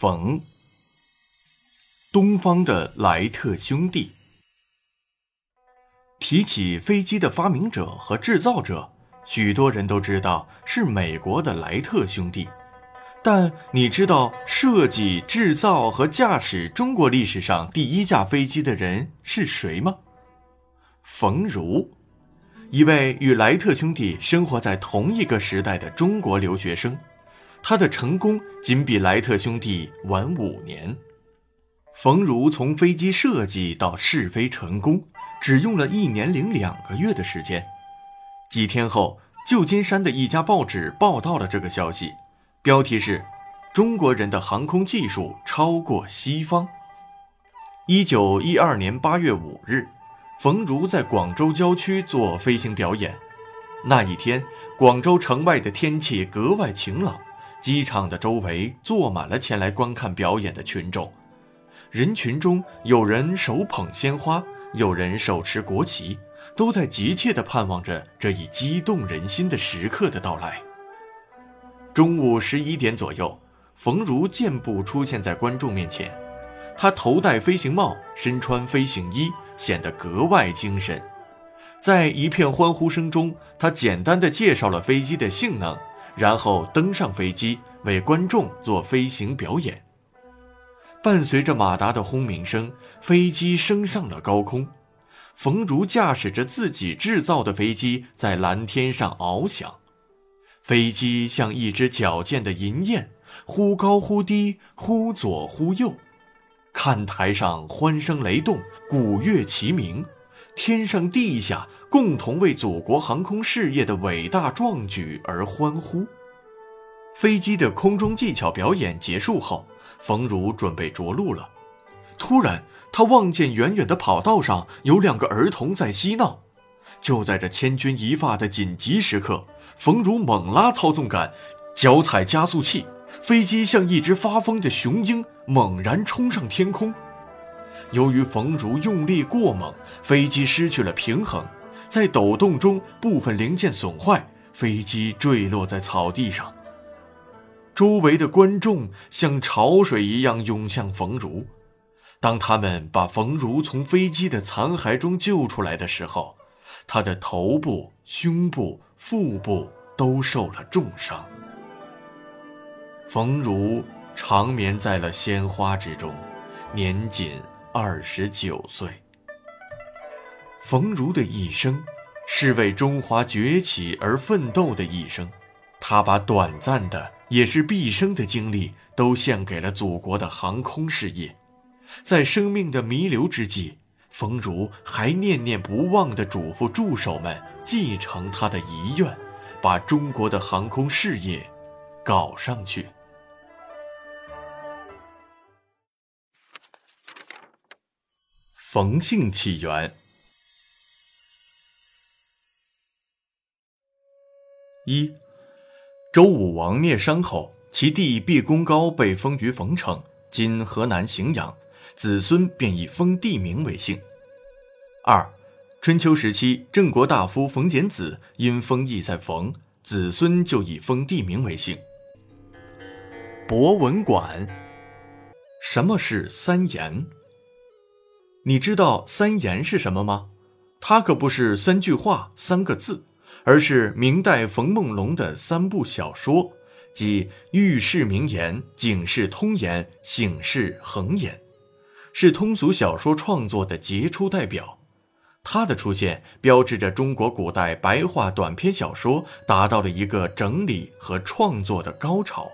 冯，东方的莱特兄弟。提起飞机的发明者和制造者，许多人都知道是美国的莱特兄弟。但你知道设计、制造和驾驶中国历史上第一架飞机的人是谁吗？冯如，一位与莱特兄弟生活在同一个时代的中国留学生。他的成功仅比莱特兄弟晚五年。冯如从飞机设计到试飞成功，只用了一年零两个月的时间。几天后，旧金山的一家报纸报道了这个消息，标题是“中国人的航空技术超过西方”。一九一二年八月五日，冯如在广州郊区做飞行表演。那一天，广州城外的天气格外晴朗。机场的周围坐满了前来观看表演的群众，人群中有人手捧鲜花，有人手持国旗，都在急切地盼望着这一激动人心的时刻的到来。中午十一点左右，冯如健步出现在观众面前，他头戴飞行帽，身穿飞行衣，显得格外精神。在一片欢呼声中，他简单的介绍了飞机的性能。然后登上飞机，为观众做飞行表演。伴随着马达的轰鸣声，飞机升上了高空。冯如驾驶着自己制造的飞机在蓝天上翱翔，飞机像一只矫健的银燕，忽高忽低，忽左忽右。看台上欢声雷动，鼓乐齐鸣，天上地下。共同为祖国航空事业的伟大壮举而欢呼。飞机的空中技巧表演结束后，冯如准备着陆了。突然，他望见远远的跑道上有两个儿童在嬉闹。就在这千钧一发的紧急时刻，冯如猛拉操纵杆，脚踩加速器，飞机像一只发疯的雄鹰，猛然冲上天空。由于冯如用力过猛，飞机失去了平衡。在抖动中，部分零件损坏，飞机坠落在草地上。周围的观众像潮水一样涌向冯如。当他们把冯如从飞机的残骸中救出来的时候，他的头部、胸部、腹部都受了重伤。冯如长眠在了鲜花之中，年仅二十九岁。冯如的一生，是为中华崛起而奋斗的一生。他把短暂的，也是毕生的精力，都献给了祖国的航空事业。在生命的弥留之际，冯如还念念不忘地嘱咐助手们继承他的遗愿，把中国的航空事业搞上去。冯姓起源。一，周武王灭商后，其弟毕公高被封于冯城（今河南荥阳），子孙便以封地名为姓。二，春秋时期，郑国大夫冯简子因封邑在冯，子孙就以封地名为姓。博文馆，什么是三言？你知道三言是什么吗？它可不是三句话、三个字。而是明代冯梦龙的三部小说，即《喻世名言》《警世通言》《醒世恒言》，是通俗小说创作的杰出代表。它的出现标志着中国古代白话短篇小说达到了一个整理和创作的高潮。